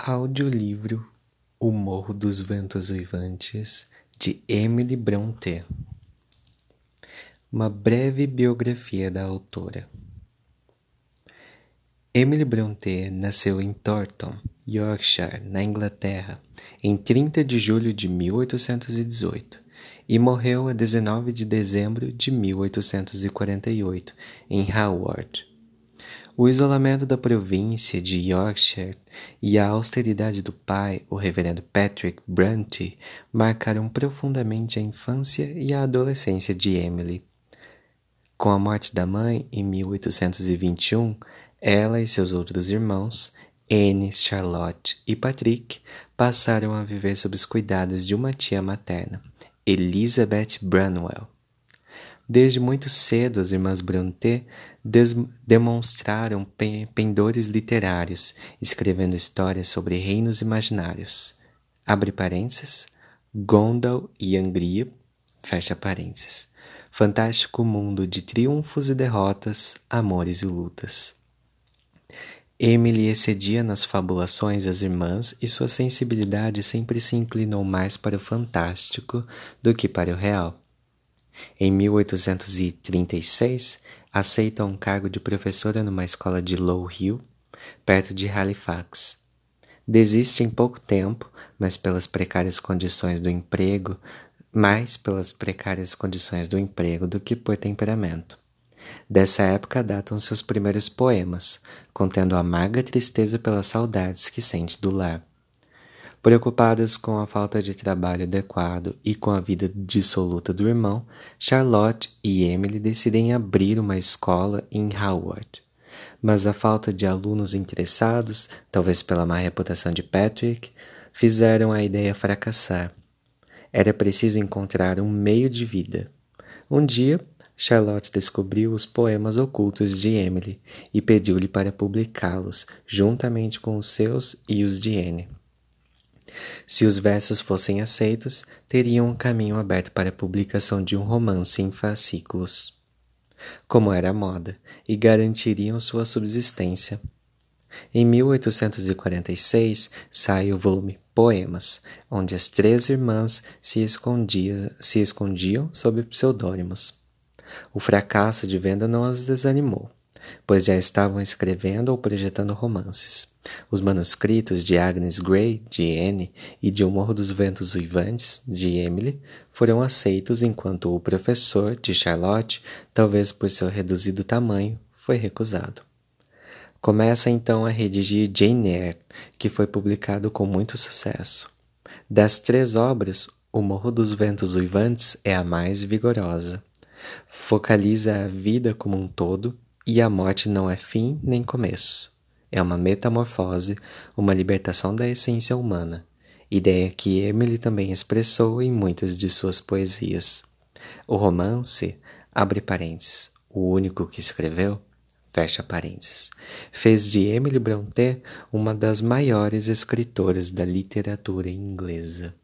Audiolivro O Morro dos Ventos Uivantes de Emily Brontë. Uma breve biografia da autora. Emily Brontë nasceu em Thornton, Yorkshire, na Inglaterra, em 30 de julho de 1818 e morreu a 19 de dezembro de 1848 em Howard, o isolamento da província de Yorkshire e a austeridade do pai, o reverendo Patrick Bronte, marcaram profundamente a infância e a adolescência de Emily. Com a morte da mãe, em 1821, ela e seus outros irmãos, Anne, Charlotte e Patrick, passaram a viver sob os cuidados de uma tia materna, Elizabeth Branwell. Desde muito cedo, as irmãs Brontë demonstraram pendores literários, escrevendo histórias sobre reinos imaginários. Abre parênteses, Gondal e Angria, fecha parênteses. Fantástico mundo de triunfos e derrotas, amores e lutas. Emily excedia nas fabulações as irmãs e sua sensibilidade sempre se inclinou mais para o fantástico do que para o real. Em 1836, aceita um cargo de professora numa escola de Low Hill, perto de Halifax. Desiste em pouco tempo, mas pelas precárias condições do emprego, mais pelas precárias condições do emprego do que por temperamento. Dessa época datam seus primeiros poemas, contendo amarga tristeza pelas saudades que sente do lar. Preocupadas com a falta de trabalho adequado e com a vida dissoluta do irmão, Charlotte e Emily decidem abrir uma escola em Howard. Mas a falta de alunos interessados, talvez pela má reputação de Patrick, fizeram a ideia fracassar. Era preciso encontrar um meio de vida. Um dia, Charlotte descobriu os poemas ocultos de Emily e pediu-lhe para publicá-los, juntamente com os seus e os de Anne. Se os versos fossem aceitos, teriam um caminho aberto para a publicação de um romance em fascículos, como era a moda, e garantiriam sua subsistência. Em 1846 sai o volume Poemas, onde as três irmãs se, escondia, se escondiam sob pseudônimos. O fracasso de venda não as desanimou pois já estavam escrevendo ou projetando romances. Os manuscritos de Agnes Grey, de Anne, e de O Morro dos Ventos Uivantes, de Emily, foram aceitos enquanto o professor, de Charlotte, talvez por seu reduzido tamanho, foi recusado. Começa então a redigir Jane Eyre, que foi publicado com muito sucesso. Das três obras, O Morro dos Ventos Uivantes é a mais vigorosa. Focaliza a vida como um todo e a morte não é fim nem começo. É uma metamorfose, uma libertação da essência humana, ideia que Emily também expressou em muitas de suas poesias. O romance, abre parênteses, o único que escreveu, fecha parênteses, fez de Emily Brontë uma das maiores escritoras da literatura inglesa.